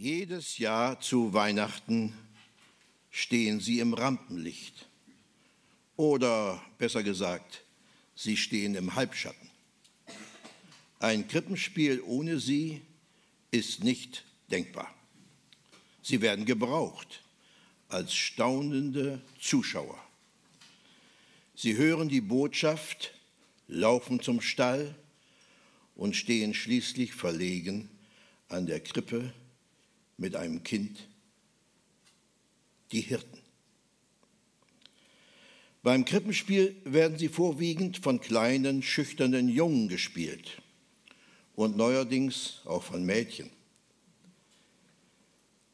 Jedes Jahr zu Weihnachten stehen sie im Rampenlicht. Oder besser gesagt, sie stehen im Halbschatten. Ein Krippenspiel ohne sie ist nicht denkbar. Sie werden gebraucht als staunende Zuschauer. Sie hören die Botschaft, laufen zum Stall und stehen schließlich verlegen an der Krippe mit einem Kind, die Hirten. Beim Krippenspiel werden sie vorwiegend von kleinen, schüchternen Jungen gespielt und neuerdings auch von Mädchen.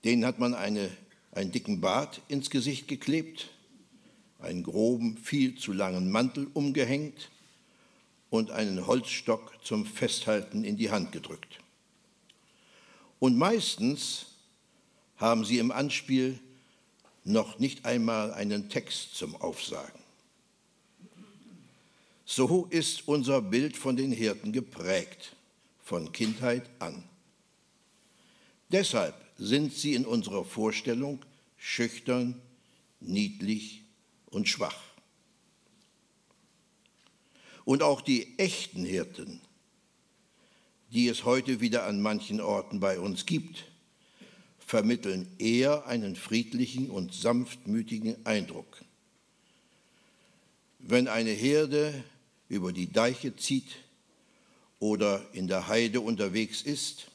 Denen hat man eine, einen dicken Bart ins Gesicht geklebt, einen groben, viel zu langen Mantel umgehängt und einen Holzstock zum Festhalten in die Hand gedrückt. Und meistens haben sie im Anspiel noch nicht einmal einen Text zum Aufsagen. So ist unser Bild von den Hirten geprägt, von Kindheit an. Deshalb sind sie in unserer Vorstellung schüchtern, niedlich und schwach. Und auch die echten Hirten, die es heute wieder an manchen Orten bei uns gibt, vermitteln eher einen friedlichen und sanftmütigen Eindruck. Wenn eine Herde über die Deiche zieht oder in der Heide unterwegs ist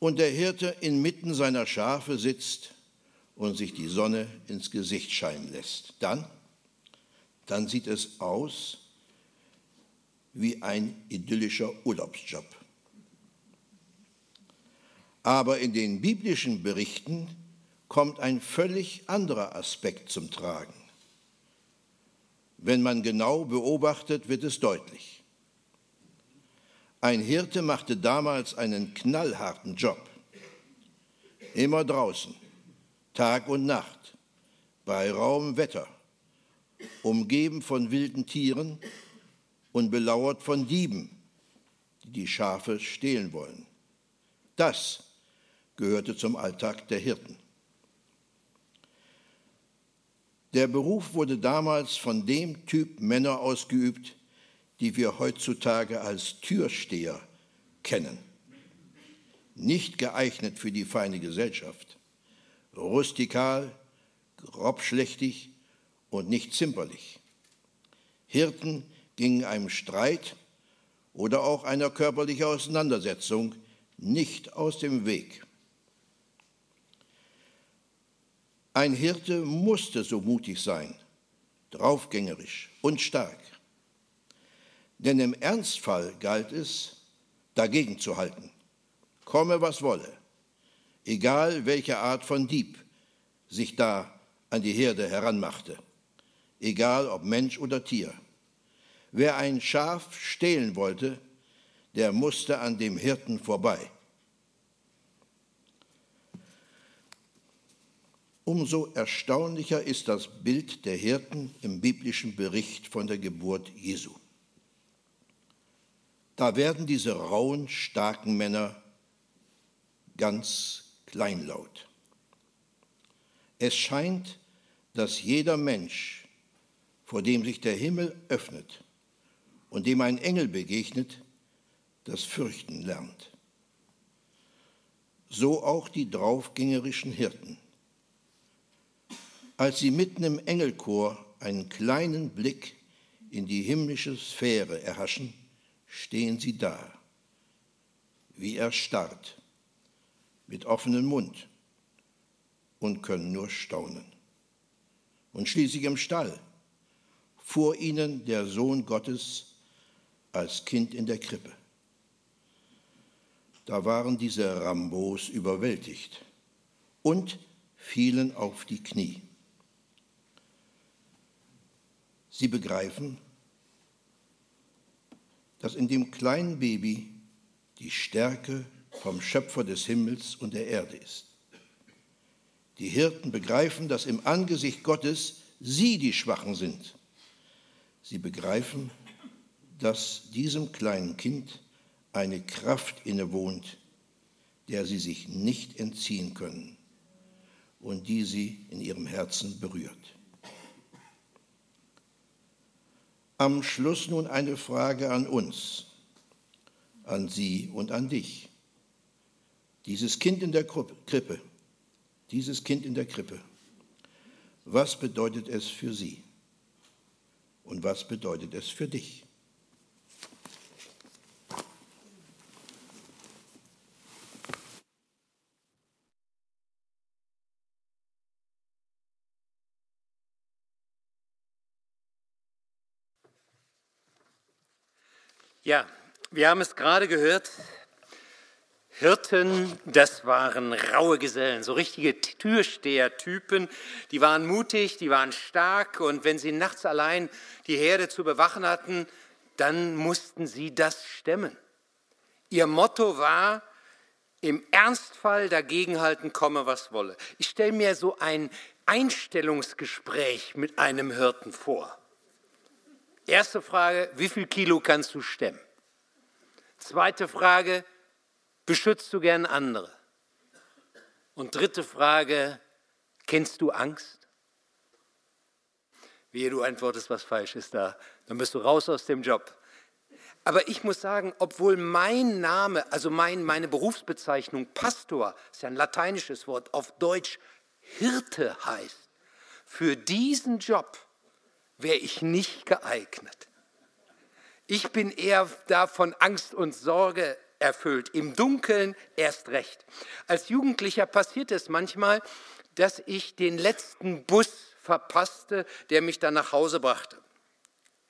und der Hirte inmitten seiner Schafe sitzt und sich die Sonne ins Gesicht scheinen lässt, dann, dann sieht es aus wie ein idyllischer Urlaubsjob. Aber in den biblischen Berichten kommt ein völlig anderer Aspekt zum Tragen. Wenn man genau beobachtet, wird es deutlich. Ein Hirte machte damals einen knallharten Job. Immer draußen, Tag und Nacht, bei rauem Wetter, umgeben von wilden Tieren und belauert von Dieben, die die Schafe stehlen wollen. Das gehörte zum Alltag der Hirten. Der Beruf wurde damals von dem Typ Männer ausgeübt, die wir heutzutage als Türsteher kennen. Nicht geeignet für die feine Gesellschaft, rustikal, grobschlächtig und nicht zimperlich. Hirten gingen einem Streit oder auch einer körperlichen Auseinandersetzung nicht aus dem Weg. Ein Hirte musste so mutig sein, draufgängerisch und stark. Denn im Ernstfall galt es, dagegen zu halten, komme was wolle, egal welche Art von Dieb sich da an die Herde heranmachte, egal ob Mensch oder Tier. Wer ein Schaf stehlen wollte, der musste an dem Hirten vorbei. Umso erstaunlicher ist das Bild der Hirten im biblischen Bericht von der Geburt Jesu. Da werden diese rauen, starken Männer ganz kleinlaut. Es scheint, dass jeder Mensch, vor dem sich der Himmel öffnet und dem ein Engel begegnet, das Fürchten lernt. So auch die draufgängerischen Hirten als sie mitten im Engelchor einen kleinen Blick in die himmlische Sphäre erhaschen, stehen sie da, wie erstarrt, mit offenem Mund und können nur staunen. Und schließlich im Stall, vor ihnen der Sohn Gottes als Kind in der Krippe. Da waren diese Rambos überwältigt und fielen auf die Knie. Sie begreifen, dass in dem kleinen Baby die Stärke vom Schöpfer des Himmels und der Erde ist. Die Hirten begreifen, dass im Angesicht Gottes sie die Schwachen sind. Sie begreifen, dass diesem kleinen Kind eine Kraft innewohnt, der sie sich nicht entziehen können und die sie in ihrem Herzen berührt. Am Schluss nun eine Frage an uns, an Sie und an dich. Dieses Kind in der Krippe, dieses Kind in der Krippe, was bedeutet es für Sie und was bedeutet es für dich? Ja, wir haben es gerade gehört. Hirten, das waren raue Gesellen, so richtige Türstehertypen. Die waren mutig, die waren stark und wenn sie nachts allein die Herde zu bewachen hatten, dann mussten sie das stemmen. Ihr Motto war, im Ernstfall dagegenhalten, komme was wolle. Ich stelle mir so ein Einstellungsgespräch mit einem Hirten vor. Erste Frage, wie viel Kilo kannst du stemmen? Zweite Frage, beschützt du gern andere? Und dritte Frage, kennst du Angst? Wie du antwortest, was falsch ist da, dann bist du raus aus dem Job. Aber ich muss sagen, obwohl mein Name, also mein, meine Berufsbezeichnung Pastor, ist ja ein lateinisches Wort, auf Deutsch Hirte heißt, für diesen Job wäre ich nicht geeignet. Ich bin eher da von Angst und Sorge erfüllt, im Dunkeln erst recht. Als Jugendlicher passiert es manchmal, dass ich den letzten Bus verpasste, der mich dann nach Hause brachte.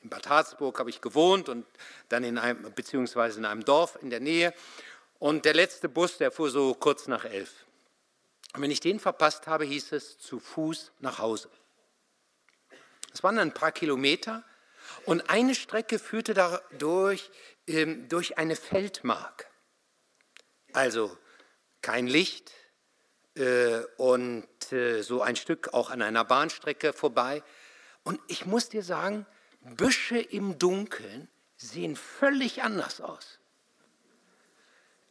In Bad Harzburg habe ich gewohnt und dann in einem, beziehungsweise in einem Dorf in der Nähe. Und der letzte Bus, der fuhr so kurz nach elf. Und wenn ich den verpasst habe, hieß es zu Fuß nach Hause. Es waren ein paar Kilometer und eine Strecke führte dadurch ähm, durch eine Feldmark. Also kein Licht äh, und äh, so ein Stück auch an einer Bahnstrecke vorbei. Und ich muss dir sagen, Büsche im Dunkeln sehen völlig anders aus.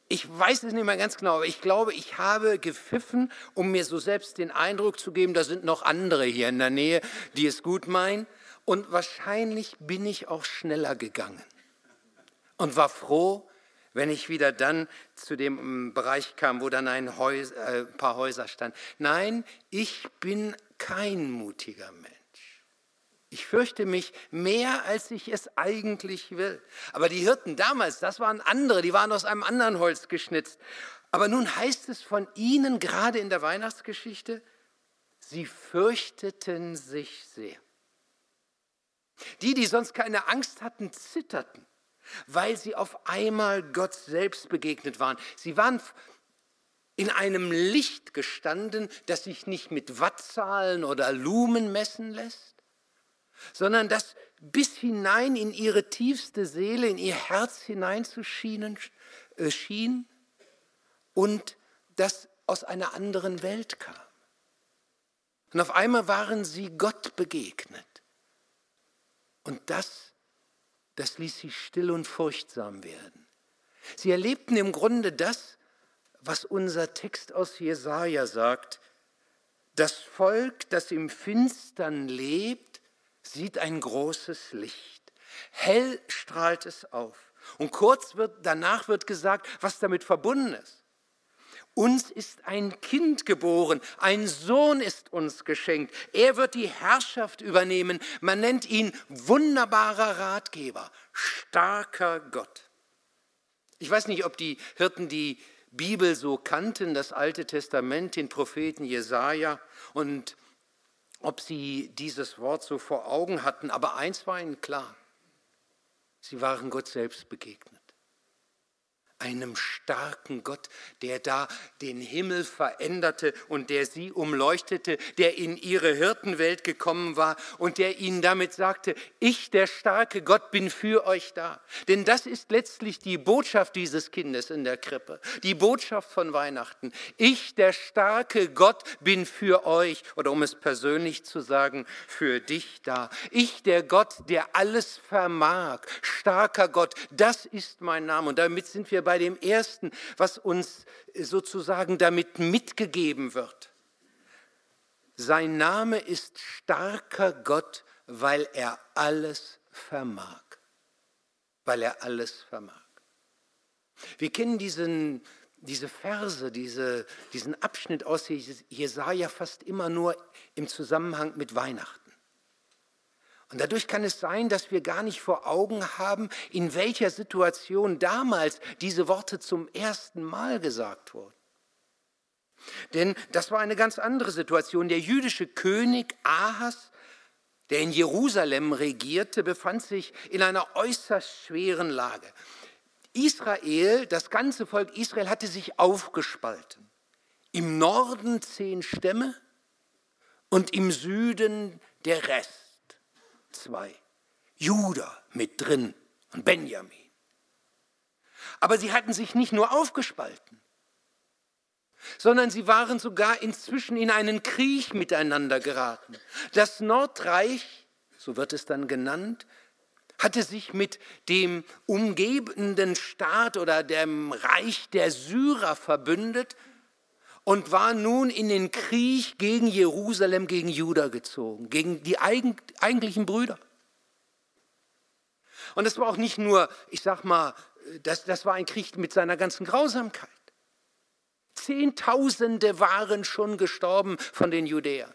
Ich weiß es nicht mehr ganz genau, aber ich glaube, ich habe gepfiffen, um mir so selbst den Eindruck zu geben, da sind noch andere hier in der Nähe, die es gut meinen. Und wahrscheinlich bin ich auch schneller gegangen und war froh, wenn ich wieder dann zu dem ähm, Bereich kam, wo dann ein Häus, äh, paar Häuser standen. Nein, ich bin kein mutiger Mensch. Ich fürchte mich mehr, als ich es eigentlich will. Aber die Hirten damals, das waren andere, die waren aus einem anderen Holz geschnitzt. Aber nun heißt es von ihnen, gerade in der Weihnachtsgeschichte, sie fürchteten sich sehr. Die, die sonst keine Angst hatten, zitterten, weil sie auf einmal Gott selbst begegnet waren. Sie waren in einem Licht gestanden, das sich nicht mit Wattzahlen oder Lumen messen lässt, sondern das bis hinein in ihre tiefste Seele, in ihr Herz hineinzuschienen äh, schien und das aus einer anderen Welt kam. Und auf einmal waren sie Gott begegnet. Und das, das ließ sie still und furchtsam werden. Sie erlebten im Grunde das, was unser Text aus Jesaja sagt. Das Volk, das im Finstern lebt, sieht ein großes Licht. Hell strahlt es auf. Und kurz wird, danach wird gesagt, was damit verbunden ist. Uns ist ein Kind geboren, ein Sohn ist uns geschenkt. Er wird die Herrschaft übernehmen. Man nennt ihn wunderbarer Ratgeber, starker Gott. Ich weiß nicht, ob die Hirten die Bibel so kannten, das Alte Testament, den Propheten Jesaja und ob sie dieses Wort so vor Augen hatten, aber eins war ihnen klar, sie waren Gott selbst begegnet einem starken Gott, der da den Himmel veränderte und der sie umleuchtete, der in ihre Hirtenwelt gekommen war und der ihnen damit sagte, ich, der starke Gott, bin für euch da. Denn das ist letztlich die Botschaft dieses Kindes in der Krippe, die Botschaft von Weihnachten. Ich, der starke Gott, bin für euch oder um es persönlich zu sagen, für dich da. Ich, der Gott, der alles vermag, starker Gott, das ist mein Name. Und damit sind wir bei bei dem ersten, was uns sozusagen damit mitgegeben wird. Sein Name ist starker Gott, weil er alles vermag. Weil er alles vermag. Wir kennen diesen, diese Verse, diese, diesen Abschnitt aus Jesaja fast immer nur im Zusammenhang mit Weihnachten. Und dadurch kann es sein, dass wir gar nicht vor Augen haben, in welcher Situation damals diese Worte zum ersten Mal gesagt wurden. Denn das war eine ganz andere Situation. Der jüdische König Ahas, der in Jerusalem regierte, befand sich in einer äußerst schweren Lage. Israel, das ganze Volk Israel hatte sich aufgespalten. Im Norden zehn Stämme und im Süden der Rest zwei. Judah mit drin und Benjamin. Aber sie hatten sich nicht nur aufgespalten, sondern sie waren sogar inzwischen in einen Krieg miteinander geraten. Das Nordreich, so wird es dann genannt, hatte sich mit dem umgebenden Staat oder dem Reich der Syrer verbündet und war nun in den Krieg gegen Jerusalem, gegen Juda gezogen, gegen die eigentlichen Brüder. Und das war auch nicht nur, ich sag mal, das, das war ein Krieg mit seiner ganzen Grausamkeit. Zehntausende waren schon gestorben von den Judäern.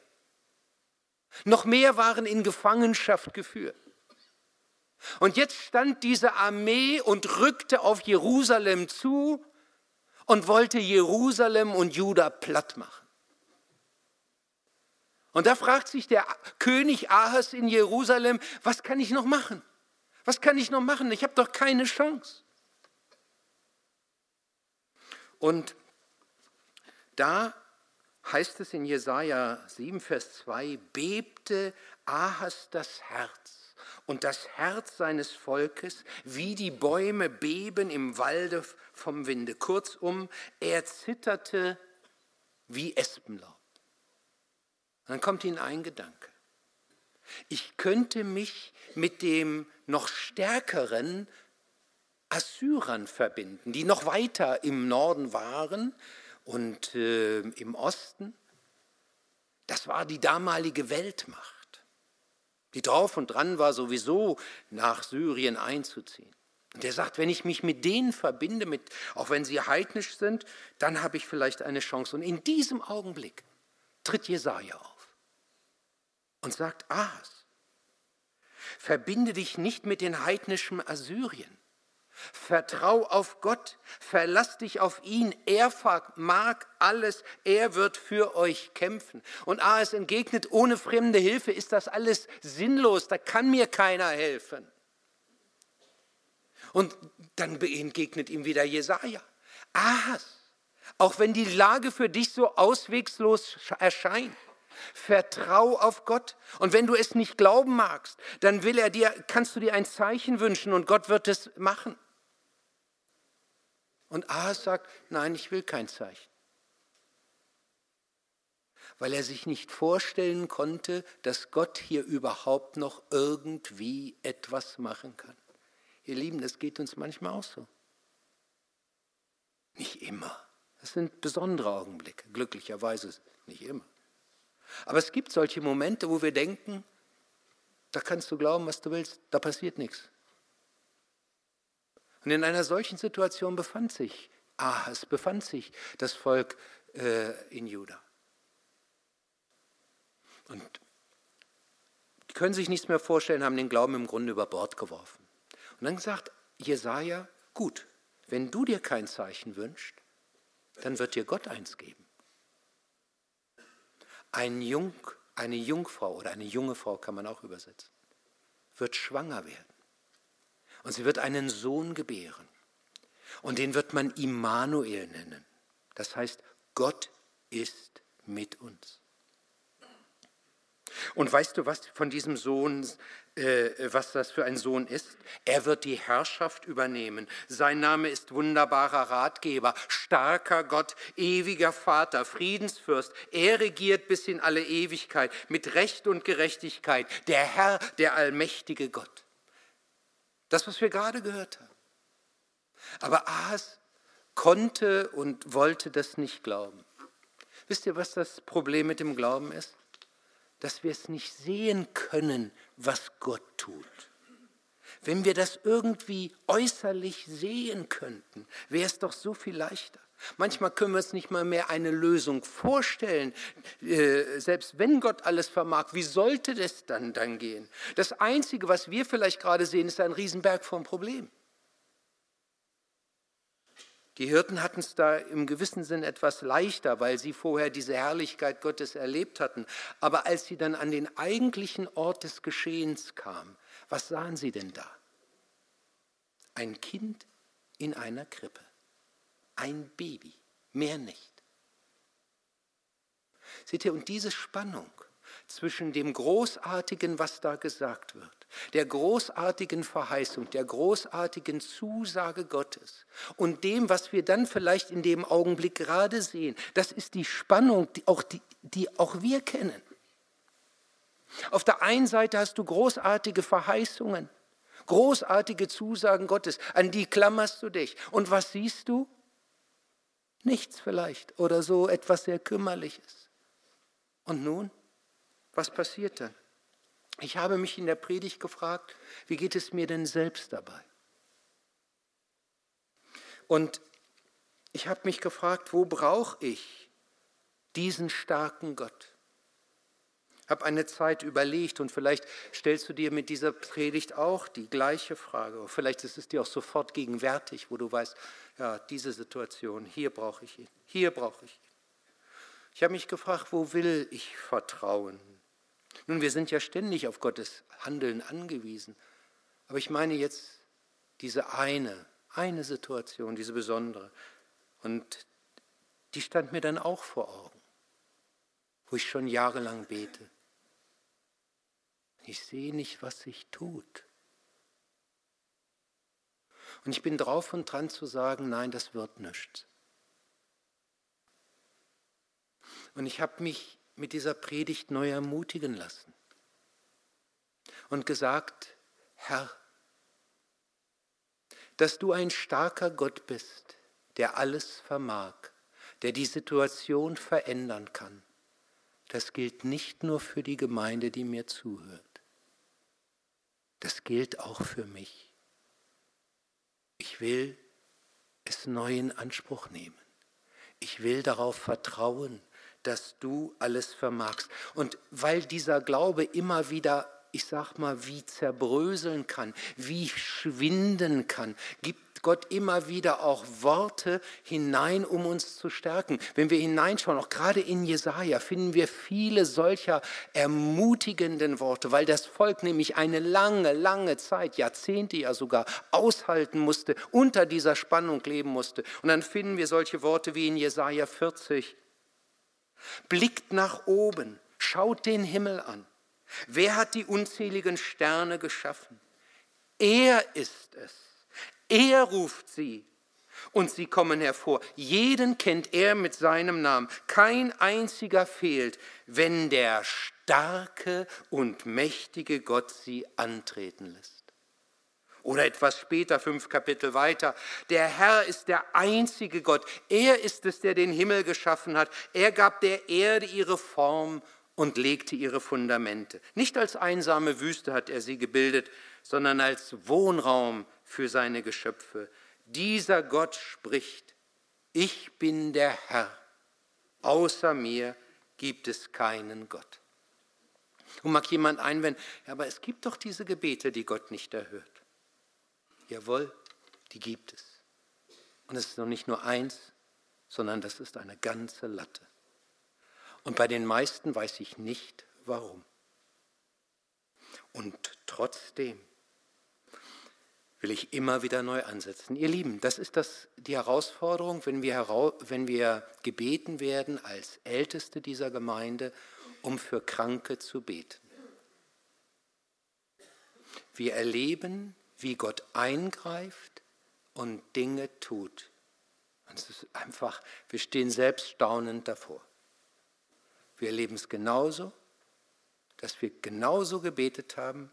Noch mehr waren in Gefangenschaft geführt. Und jetzt stand diese Armee und rückte auf Jerusalem zu und wollte Jerusalem und Juda platt machen. Und da fragt sich der König Ahas in Jerusalem, was kann ich noch machen? Was kann ich noch machen? Ich habe doch keine Chance. Und da heißt es in Jesaja 7, Vers 2, bebte Ahas das Herz und das Herz seines Volkes, wie die Bäume beben im Walde vom Winde. Kurzum, er zitterte wie Espenlaub. dann kommt ihnen ein Gedanke. Ich könnte mich mit dem noch stärkeren Assyrern verbinden, die noch weiter im Norden waren und äh, im Osten. Das war die damalige Weltmacht die drauf und dran war, sowieso nach Syrien einzuziehen. Und er sagt, wenn ich mich mit denen verbinde, mit, auch wenn sie heidnisch sind, dann habe ich vielleicht eine Chance. Und in diesem Augenblick tritt Jesaja auf und sagt: Ahas, verbinde dich nicht mit den heidnischen Assyrien, Vertrau auf Gott, verlass dich auf ihn, er mag alles, er wird für euch kämpfen. Und A es entgegnet, ohne fremde Hilfe ist das alles sinnlos, da kann mir keiner helfen. Und dann entgegnet ihm wieder Jesaja, Ahas, auch wenn die Lage für dich so auswegslos erscheint, Vertrau auf Gott. Und wenn du es nicht glauben magst, dann will er dir, kannst du dir ein Zeichen wünschen und Gott wird es machen. Und Ahas sagt, nein, ich will kein Zeichen. Weil er sich nicht vorstellen konnte, dass Gott hier überhaupt noch irgendwie etwas machen kann. Ihr Lieben, das geht uns manchmal auch so. Nicht immer. Das sind besondere Augenblicke, glücklicherweise nicht immer. Aber es gibt solche Momente, wo wir denken, da kannst du glauben, was du willst, da passiert nichts. Und in einer solchen Situation befand sich Ahas, befand sich das Volk äh, in Juda. Und die können sich nichts mehr vorstellen, haben den Glauben im Grunde über Bord geworfen. Und dann sagt Jesaja: Gut, wenn du dir kein Zeichen wünschst, dann wird dir Gott eins geben. Ein Jung, eine Jungfrau oder eine junge Frau kann man auch übersetzen, wird schwanger werden. Und sie wird einen Sohn gebären. Und den wird man Immanuel nennen. Das heißt, Gott ist mit uns. Und weißt du, was von diesem Sohn, äh, was das für ein Sohn ist? Er wird die Herrschaft übernehmen. Sein Name ist wunderbarer Ratgeber, starker Gott, ewiger Vater, Friedensfürst. Er regiert bis in alle Ewigkeit mit Recht und Gerechtigkeit. Der Herr, der allmächtige Gott. Das, was wir gerade gehört haben. Aber Ahas konnte und wollte das nicht glauben. Wisst ihr, was das Problem mit dem Glauben ist? Dass wir es nicht sehen können, was Gott tut. Wenn wir das irgendwie äußerlich sehen könnten, wäre es doch so viel leichter. Manchmal können wir uns nicht mal mehr eine Lösung vorstellen. Äh, selbst wenn Gott alles vermag, wie sollte das dann, dann gehen? Das Einzige, was wir vielleicht gerade sehen, ist ein Riesenberg vom Problem. Die Hirten hatten es da im gewissen Sinn etwas leichter, weil sie vorher diese Herrlichkeit Gottes erlebt hatten. Aber als sie dann an den eigentlichen Ort des Geschehens kamen, was sahen sie denn da? Ein Kind in einer Krippe. Ein Baby, mehr nicht. Seht ihr, und diese Spannung zwischen dem Großartigen, was da gesagt wird, der großartigen Verheißung, der großartigen Zusage Gottes und dem, was wir dann vielleicht in dem Augenblick gerade sehen, das ist die Spannung, die auch, die, die auch wir kennen. Auf der einen Seite hast du großartige Verheißungen, großartige Zusagen Gottes, an die klammerst du dich. Und was siehst du? Nichts vielleicht oder so etwas sehr Kümmerliches. Und nun, was passiert dann? Ich habe mich in der Predigt gefragt, wie geht es mir denn selbst dabei? Und ich habe mich gefragt, wo brauche ich diesen starken Gott? Habe eine Zeit überlegt und vielleicht stellst du dir mit dieser Predigt auch die gleiche Frage. Vielleicht ist es dir auch sofort gegenwärtig, wo du weißt, ja, diese Situation, hier brauche ich ihn, hier brauche ich ihn. Ich habe mich gefragt, wo will ich vertrauen? Nun, wir sind ja ständig auf Gottes Handeln angewiesen. Aber ich meine jetzt diese eine, eine Situation, diese besondere. Und die stand mir dann auch vor Augen, wo ich schon jahrelang bete. Ich sehe nicht, was sich tut. Und ich bin drauf und dran zu sagen, nein, das wird nichts. Und ich habe mich mit dieser Predigt neu ermutigen lassen und gesagt, Herr, dass du ein starker Gott bist, der alles vermag, der die Situation verändern kann. Das gilt nicht nur für die Gemeinde, die mir zuhört. Das gilt auch für mich. Ich will es neu in Anspruch nehmen. Ich will darauf vertrauen, dass du alles vermagst. Und weil dieser Glaube immer wieder, ich sag mal, wie zerbröseln kann, wie schwinden kann, gibt Gott immer wieder auch Worte hinein, um uns zu stärken. Wenn wir hineinschauen, auch gerade in Jesaja, finden wir viele solcher ermutigenden Worte, weil das Volk nämlich eine lange, lange Zeit, Jahrzehnte ja sogar, aushalten musste, unter dieser Spannung leben musste. Und dann finden wir solche Worte wie in Jesaja 40, Blickt nach oben, schaut den Himmel an. Wer hat die unzähligen Sterne geschaffen? Er ist es. Er ruft sie und sie kommen hervor. Jeden kennt er mit seinem Namen. Kein einziger fehlt, wenn der starke und mächtige Gott sie antreten lässt. Oder etwas später, fünf Kapitel weiter, der Herr ist der einzige Gott. Er ist es, der den Himmel geschaffen hat. Er gab der Erde ihre Form und legte ihre Fundamente. Nicht als einsame Wüste hat er sie gebildet, sondern als Wohnraum für seine Geschöpfe. Dieser Gott spricht, ich bin der Herr, außer mir gibt es keinen Gott. Und mag jemand einwenden, ja, aber es gibt doch diese Gebete, die Gott nicht erhört. Jawohl, die gibt es. Und es ist noch nicht nur eins, sondern das ist eine ganze Latte. Und bei den meisten weiß ich nicht, warum. Und trotzdem will ich immer wieder neu ansetzen. Ihr Lieben, das ist das, die Herausforderung, wenn wir, wenn wir gebeten werden als Älteste dieser Gemeinde, um für Kranke zu beten. Wir erleben wie Gott eingreift und Dinge tut. Und es ist einfach, wir stehen selbst staunend davor. Wir erleben es genauso, dass wir genauso gebetet haben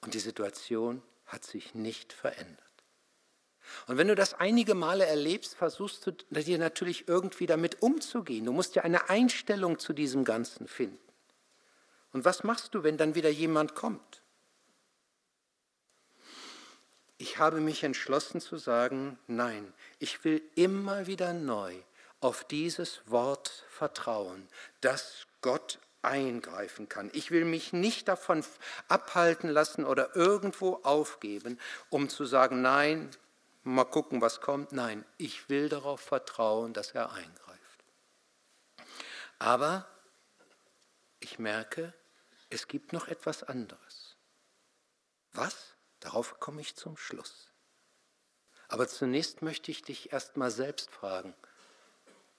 und die Situation hat sich nicht verändert. Und wenn du das einige Male erlebst, versuchst du dir natürlich irgendwie damit umzugehen. Du musst ja eine Einstellung zu diesem Ganzen finden. Und was machst du, wenn dann wieder jemand kommt? Ich habe mich entschlossen zu sagen, nein, ich will immer wieder neu auf dieses Wort vertrauen, dass Gott eingreifen kann. Ich will mich nicht davon abhalten lassen oder irgendwo aufgeben, um zu sagen, nein, mal gucken, was kommt. Nein, ich will darauf vertrauen, dass er eingreift. Aber ich merke, es gibt noch etwas anderes. Was? Darauf komme ich zum Schluss. Aber zunächst möchte ich dich erst mal selbst fragen,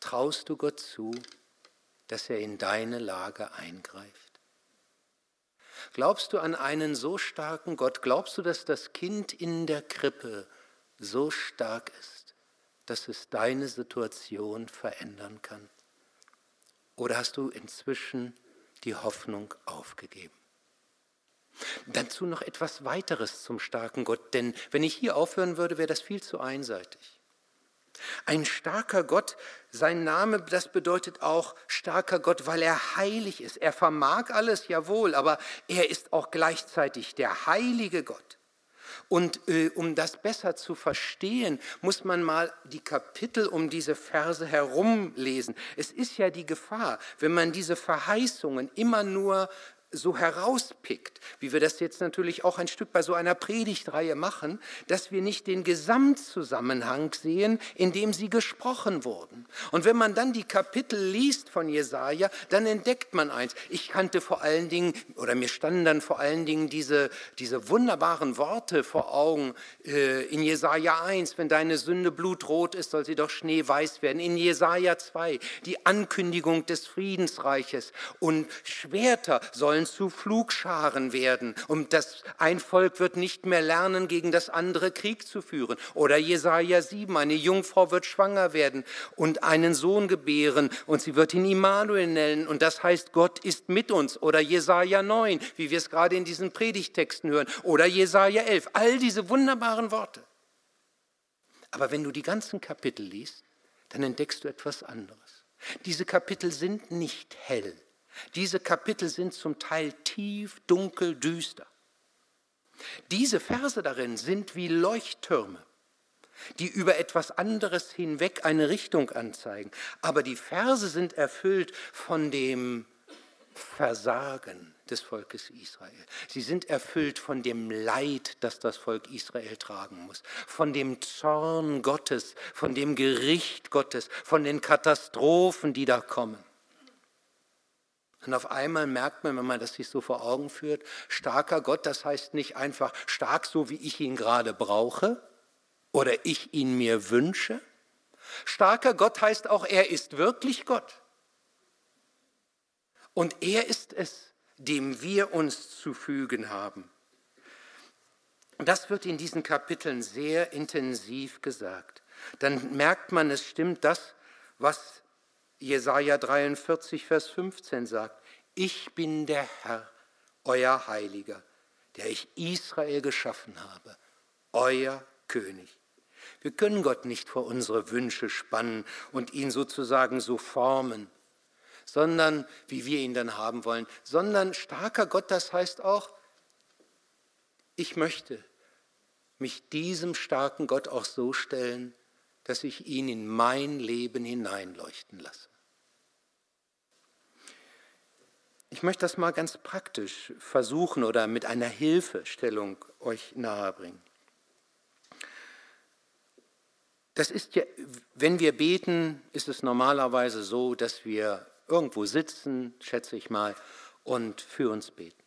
traust du Gott zu, dass er in deine Lage eingreift? Glaubst du an einen so starken Gott? Glaubst du, dass das Kind in der Krippe so stark ist, dass es deine Situation verändern kann? Oder hast du inzwischen die Hoffnung aufgegeben? Dazu noch etwas weiteres zum starken Gott, denn wenn ich hier aufhören würde, wäre das viel zu einseitig. Ein starker Gott, sein Name, das bedeutet auch starker Gott, weil er heilig ist. Er vermag alles, jawohl, aber er ist auch gleichzeitig der heilige Gott. Und äh, um das besser zu verstehen, muss man mal die Kapitel um diese Verse herumlesen. Es ist ja die Gefahr, wenn man diese Verheißungen immer nur so herauspickt, wie wir das jetzt natürlich auch ein Stück bei so einer Predigtreihe machen, dass wir nicht den Gesamtzusammenhang sehen, in dem sie gesprochen wurden. Und wenn man dann die Kapitel liest von Jesaja, dann entdeckt man eins. Ich kannte vor allen Dingen, oder mir standen dann vor allen Dingen diese, diese wunderbaren Worte vor Augen äh, in Jesaja 1, wenn deine Sünde blutrot ist, soll sie doch schneeweiß werden. In Jesaja 2, die Ankündigung des Friedensreiches und Schwerter sollen sollen zu Flugscharen werden. Und das ein Volk wird nicht mehr lernen, gegen das andere Krieg zu führen. Oder Jesaja 7, eine Jungfrau wird schwanger werden und einen Sohn gebären und sie wird ihn Immanuel nennen. Und das heißt, Gott ist mit uns. Oder Jesaja 9, wie wir es gerade in diesen Predigtexten hören. Oder Jesaja 11. All diese wunderbaren Worte. Aber wenn du die ganzen Kapitel liest, dann entdeckst du etwas anderes. Diese Kapitel sind nicht hell. Diese Kapitel sind zum Teil tief, dunkel, düster. Diese Verse darin sind wie Leuchttürme, die über etwas anderes hinweg eine Richtung anzeigen. Aber die Verse sind erfüllt von dem Versagen des Volkes Israel. Sie sind erfüllt von dem Leid, das das Volk Israel tragen muss, von dem Zorn Gottes, von dem Gericht Gottes, von den Katastrophen, die da kommen. Und auf einmal merkt man, wenn man das sich so vor Augen führt, starker Gott, das heißt nicht einfach stark so, wie ich ihn gerade brauche oder ich ihn mir wünsche. Starker Gott heißt auch, er ist wirklich Gott. Und er ist es, dem wir uns zu fügen haben. Und das wird in diesen Kapiteln sehr intensiv gesagt. Dann merkt man, es stimmt das, was Jesaja 43, Vers 15 sagt, ich bin der Herr, euer Heiliger, der ich Israel geschaffen habe, euer König. Wir können Gott nicht vor unsere Wünsche spannen und ihn sozusagen so formen, sondern wie wir ihn dann haben wollen, sondern starker Gott, das heißt auch, ich möchte mich diesem starken Gott auch so stellen, dass ich ihn in mein Leben hineinleuchten lasse. Ich möchte das mal ganz praktisch versuchen oder mit einer Hilfestellung euch nahebringen. Das ist ja, wenn wir beten, ist es normalerweise so, dass wir irgendwo sitzen, schätze ich mal, und für uns beten.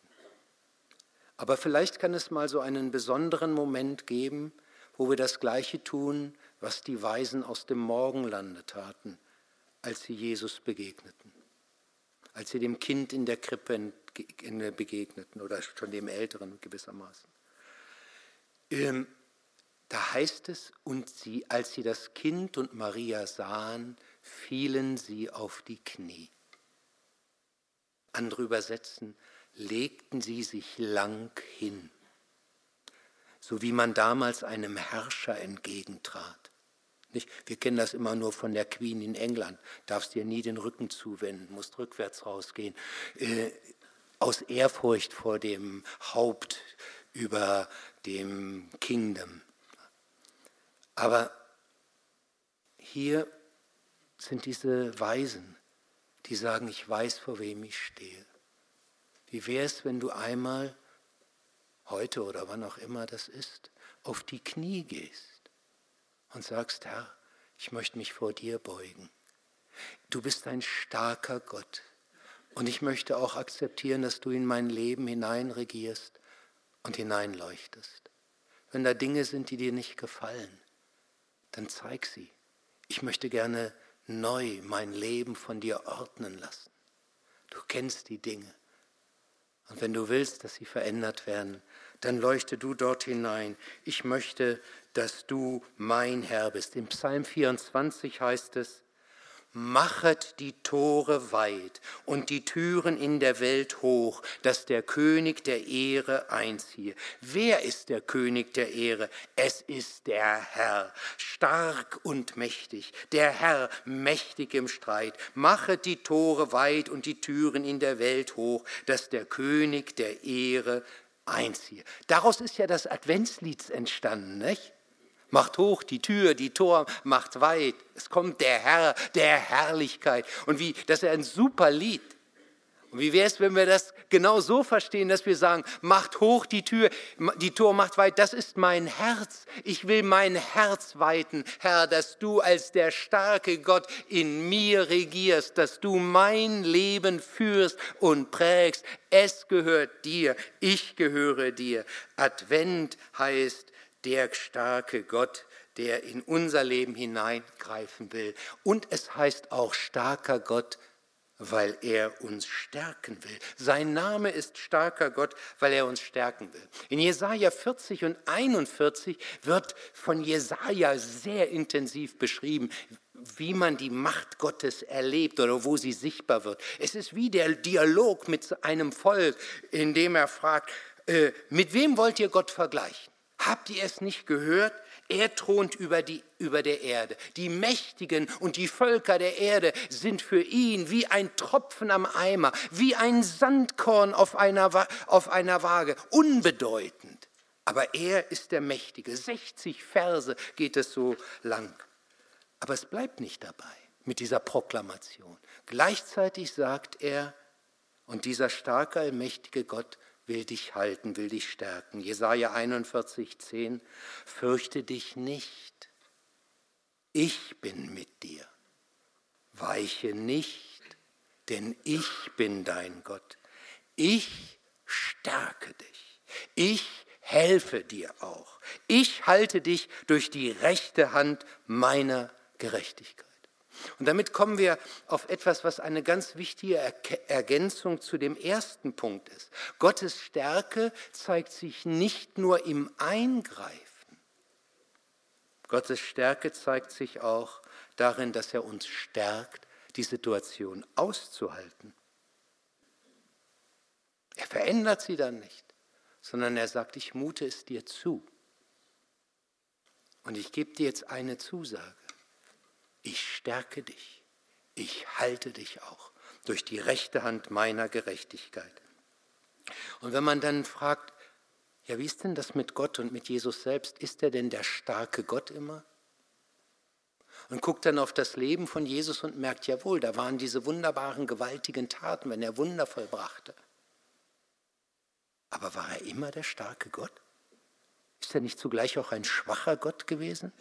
Aber vielleicht kann es mal so einen besonderen Moment geben, wo wir das Gleiche tun, was die Weisen aus dem Morgenlande taten, als sie Jesus begegneten, als sie dem Kind in der Krippe begegneten oder schon dem Älteren gewissermaßen. Ähm, da heißt es, und sie, als sie das Kind und Maria sahen, fielen sie auf die Knie. Andere übersetzen, legten sie sich lang hin so wie man damals einem Herrscher entgegentrat. Nicht? Wir kennen das immer nur von der Queen in England. Darfst dir nie den Rücken zuwenden, musst rückwärts rausgehen. Äh, aus Ehrfurcht vor dem Haupt über dem Kingdom. Aber hier sind diese Weisen, die sagen, ich weiß, vor wem ich stehe. Wie wäre es, wenn du einmal, heute oder wann auch immer das ist, auf die Knie gehst und sagst, Herr, ich möchte mich vor dir beugen. Du bist ein starker Gott und ich möchte auch akzeptieren, dass du in mein Leben hineinregierst und hineinleuchtest. Wenn da Dinge sind, die dir nicht gefallen, dann zeig sie. Ich möchte gerne neu mein Leben von dir ordnen lassen. Du kennst die Dinge. Und wenn du willst, dass sie verändert werden, dann leuchte du dort hinein. Ich möchte, dass du mein Herr bist. Im Psalm 24 heißt es, Machet die Tore weit und die Türen in der Welt hoch, dass der König der Ehre einziehe. Wer ist der König der Ehre? Es ist der Herr, stark und mächtig, der Herr mächtig im Streit. Machet die Tore weit und die Türen in der Welt hoch, dass der König der Ehre einziehe. Daraus ist ja das Adventslied entstanden, nicht? macht hoch die Tür, die Tor macht weit. Es kommt der Herr, der Herrlichkeit. Und wie, das ist ein super Lied. Und wie wäre es, wenn wir das genau so verstehen, dass wir sagen, macht hoch die Tür, die Tor macht weit, das ist mein Herz. Ich will mein Herz weiten, Herr, dass du als der starke Gott in mir regierst, dass du mein Leben führst und prägst. Es gehört dir, ich gehöre dir. Advent heißt der starke Gott, der in unser Leben hineingreifen will. Und es heißt auch starker Gott, weil er uns stärken will. Sein Name ist starker Gott, weil er uns stärken will. In Jesaja 40 und 41 wird von Jesaja sehr intensiv beschrieben, wie man die Macht Gottes erlebt oder wo sie sichtbar wird. Es ist wie der Dialog mit einem Volk, in dem er fragt, äh, mit wem wollt ihr Gott vergleichen? Habt ihr es nicht gehört? Er thront über, die, über der Erde. Die Mächtigen und die Völker der Erde sind für ihn wie ein Tropfen am Eimer, wie ein Sandkorn auf einer, auf einer Waage, unbedeutend. Aber er ist der Mächtige. 60 Verse geht es so lang. Aber es bleibt nicht dabei mit dieser Proklamation. Gleichzeitig sagt er, und dieser starke, allmächtige Gott will dich halten, will dich stärken. Jesaja 41, 10. Fürchte dich nicht. Ich bin mit dir. Weiche nicht, denn ich bin dein Gott. Ich stärke dich. Ich helfe dir auch. Ich halte dich durch die rechte Hand meiner Gerechtigkeit. Und damit kommen wir auf etwas, was eine ganz wichtige Ergänzung zu dem ersten Punkt ist. Gottes Stärke zeigt sich nicht nur im Eingreifen. Gottes Stärke zeigt sich auch darin, dass er uns stärkt, die Situation auszuhalten. Er verändert sie dann nicht, sondern er sagt, ich mute es dir zu. Und ich gebe dir jetzt eine Zusage ich stärke dich, ich halte dich auch durch die rechte Hand meiner Gerechtigkeit. Und wenn man dann fragt, ja, wie ist denn das mit Gott und mit Jesus selbst? Ist er denn der starke Gott immer? Und guckt dann auf das Leben von Jesus und merkt, jawohl, da waren diese wunderbaren, gewaltigen Taten, wenn er Wunder vollbrachte. Aber war er immer der starke Gott? Ist er nicht zugleich auch ein schwacher Gott gewesen?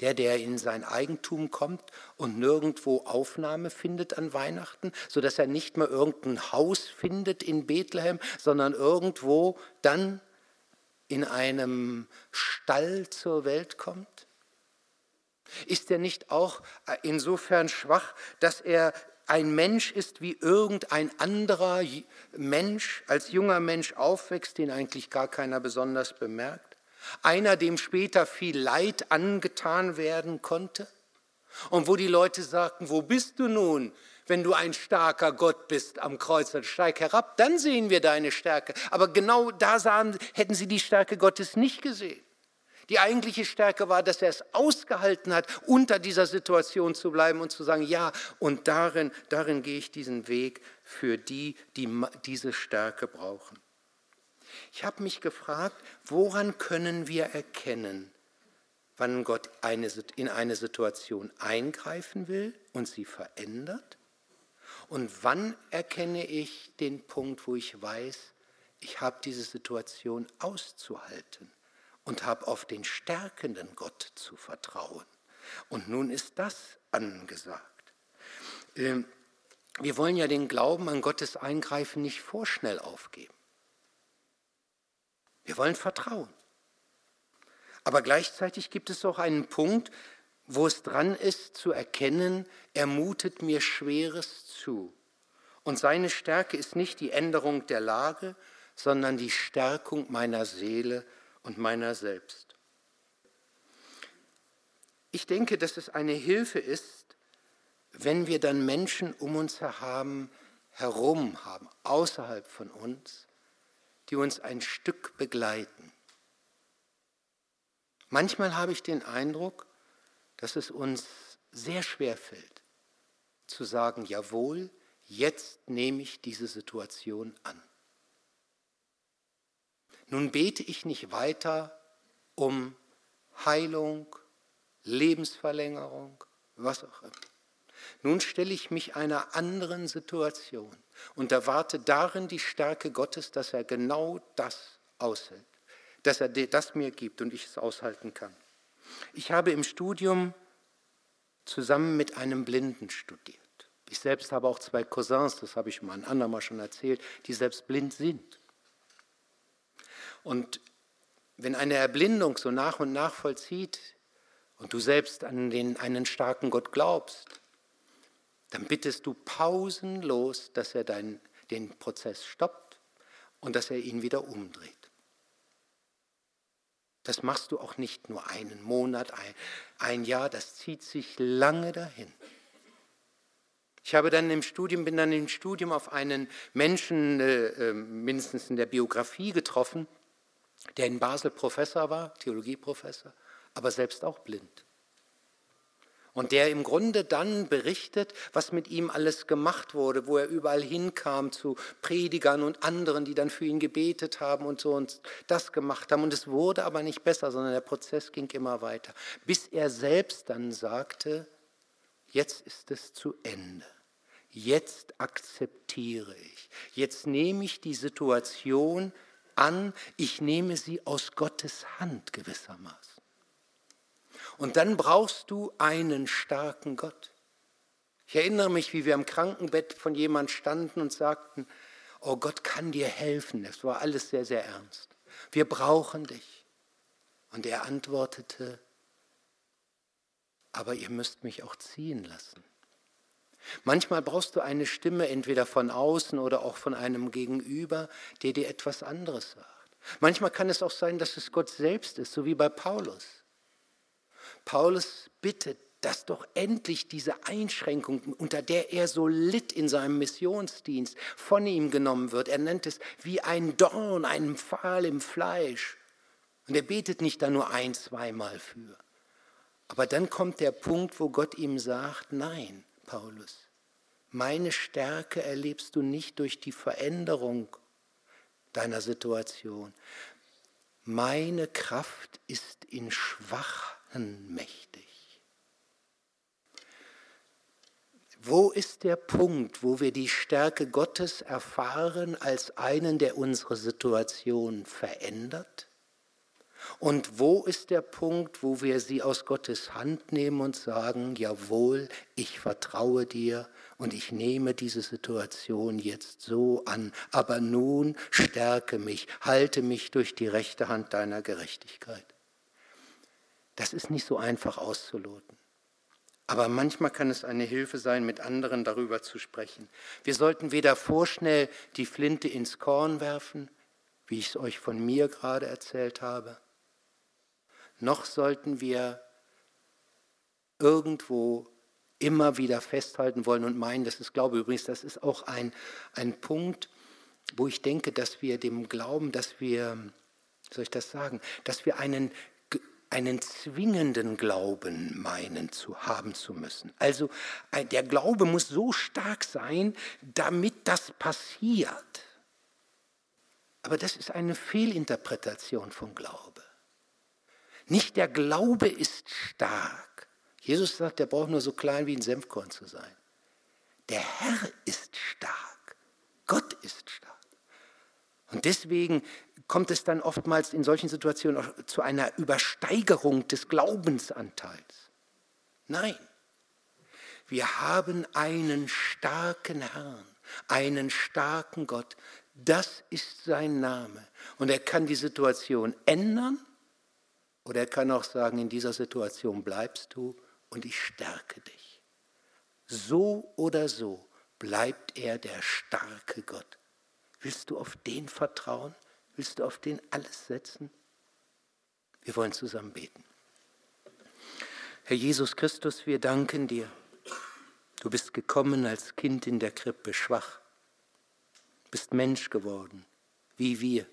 Der, der in sein Eigentum kommt und nirgendwo Aufnahme findet an Weihnachten, sodass er nicht mehr irgendein Haus findet in Bethlehem, sondern irgendwo dann in einem Stall zur Welt kommt? Ist er nicht auch insofern schwach, dass er ein Mensch ist, wie irgendein anderer Mensch als junger Mensch aufwächst, den eigentlich gar keiner besonders bemerkt? Einer, dem später viel Leid angetan werden konnte. Und wo die Leute sagten, wo bist du nun? wenn du ein starker Gott bist am Kreuz, dann steig herab, dann sehen wir deine Stärke. Aber genau da sahen, hätten sie die Stärke Gottes nicht gesehen. Die eigentliche Stärke war, dass er es ausgehalten hat, unter dieser Situation zu bleiben und zu sagen, ja, und darin, darin gehe ich diesen Weg für die, die diese Stärke brauchen. Ich habe mich gefragt, woran können wir erkennen, wann Gott eine, in eine Situation eingreifen will und sie verändert? Und wann erkenne ich den Punkt, wo ich weiß, ich habe diese Situation auszuhalten? und habe auf den stärkenden Gott zu vertrauen. Und nun ist das angesagt. Ähm, wir wollen ja den Glauben an Gottes Eingreifen nicht vorschnell aufgeben. Wir wollen vertrauen. Aber gleichzeitig gibt es auch einen Punkt, wo es dran ist zu erkennen, er mutet mir Schweres zu. Und seine Stärke ist nicht die Änderung der Lage, sondern die Stärkung meiner Seele und meiner selbst. Ich denke, dass es eine Hilfe ist, wenn wir dann Menschen um uns herum haben, außerhalb von uns, die uns ein Stück begleiten. Manchmal habe ich den Eindruck, dass es uns sehr schwer fällt, zu sagen, jawohl, jetzt nehme ich diese Situation an. Nun bete ich nicht weiter um Heilung, Lebensverlängerung, was auch immer. Nun stelle ich mich einer anderen Situation und erwarte darin die Stärke Gottes, dass er genau das aushält, dass er das mir gibt und ich es aushalten kann. Ich habe im Studium zusammen mit einem Blinden studiert. Ich selbst habe auch zwei Cousins, das habe ich mal ein andermal schon erzählt, die selbst blind sind. Und wenn eine Erblindung so nach und nach vollzieht und du selbst an den, einen starken Gott glaubst, dann bittest du pausenlos, dass er dein, den Prozess stoppt und dass er ihn wieder umdreht. Das machst du auch nicht nur einen Monat, ein, ein Jahr, das zieht sich lange dahin. Ich habe dann im Studium, bin dann im Studium auf einen Menschen, äh, äh mindestens in der Biografie getroffen, der in Basel Professor war, Theologieprofessor, aber selbst auch blind. Und der im Grunde dann berichtet, was mit ihm alles gemacht wurde, wo er überall hinkam zu Predigern und anderen, die dann für ihn gebetet haben und so und das gemacht haben. Und es wurde aber nicht besser, sondern der Prozess ging immer weiter, bis er selbst dann sagte, jetzt ist es zu Ende. Jetzt akzeptiere ich. Jetzt nehme ich die Situation an, ich nehme sie aus Gottes Hand gewissermaßen. Und dann brauchst du einen starken Gott. Ich erinnere mich, wie wir am Krankenbett von jemand standen und sagten, oh Gott kann dir helfen. Es war alles sehr, sehr ernst. Wir brauchen dich. Und er antwortete, aber ihr müsst mich auch ziehen lassen. Manchmal brauchst du eine Stimme entweder von außen oder auch von einem Gegenüber, der dir etwas anderes sagt. Manchmal kann es auch sein, dass es Gott selbst ist, so wie bei Paulus. Paulus bittet, dass doch endlich diese Einschränkung, unter der er so litt in seinem Missionsdienst, von ihm genommen wird. Er nennt es wie ein Dorn, einen Pfahl im Fleisch. Und er betet nicht da nur ein, zweimal für. Aber dann kommt der Punkt, wo Gott ihm sagt, nein, Paulus. Meine Stärke erlebst du nicht durch die Veränderung deiner Situation. Meine Kraft ist in Schwachen mächtig. Wo ist der Punkt, wo wir die Stärke Gottes erfahren als einen, der unsere Situation verändert? Und wo ist der Punkt, wo wir sie aus Gottes Hand nehmen und sagen, jawohl, ich vertraue dir und ich nehme diese Situation jetzt so an, aber nun stärke mich, halte mich durch die rechte Hand deiner Gerechtigkeit. Das ist nicht so einfach auszuloten. Aber manchmal kann es eine Hilfe sein, mit anderen darüber zu sprechen. Wir sollten weder vorschnell die Flinte ins Korn werfen, wie ich es euch von mir gerade erzählt habe, noch sollten wir irgendwo immer wieder festhalten wollen und meinen, das ist Glaube übrigens, das ist auch ein, ein Punkt, wo ich denke, dass wir dem Glauben, dass wir, soll ich das sagen, dass wir einen, einen zwingenden Glauben meinen zu haben zu müssen. Also der Glaube muss so stark sein, damit das passiert. Aber das ist eine Fehlinterpretation von Glaube. Nicht der Glaube ist stark. Jesus sagt, der braucht nur so klein wie ein Senfkorn zu sein. Der Herr ist stark. Gott ist stark. Und deswegen kommt es dann oftmals in solchen Situationen auch zu einer Übersteigerung des Glaubensanteils. Nein, wir haben einen starken Herrn, einen starken Gott. Das ist sein Name. Und er kann die Situation ändern oder er kann auch sagen, in dieser Situation bleibst du und ich stärke dich. So oder so bleibt er der starke Gott. Willst du auf den vertrauen? Willst du auf den alles setzen? Wir wollen zusammen beten. Herr Jesus Christus, wir danken dir. Du bist gekommen als Kind in der Krippe, schwach, bist Mensch geworden, wie wir,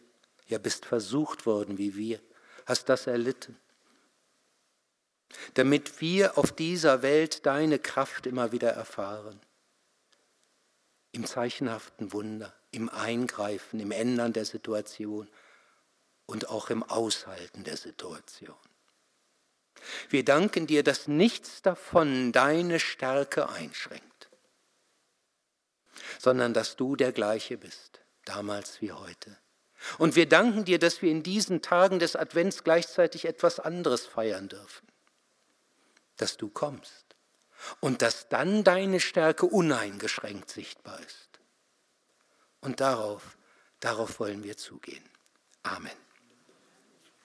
ja bist versucht worden wie wir, hast das erlitten, damit wir auf dieser Welt deine Kraft immer wieder erfahren, im zeichenhaften Wunder im Eingreifen, im Ändern der Situation und auch im Aushalten der Situation. Wir danken dir, dass nichts davon deine Stärke einschränkt, sondern dass du der gleiche bist, damals wie heute. Und wir danken dir, dass wir in diesen Tagen des Advents gleichzeitig etwas anderes feiern dürfen, dass du kommst und dass dann deine Stärke uneingeschränkt sichtbar ist. Und darauf, darauf wollen wir zugehen. Amen.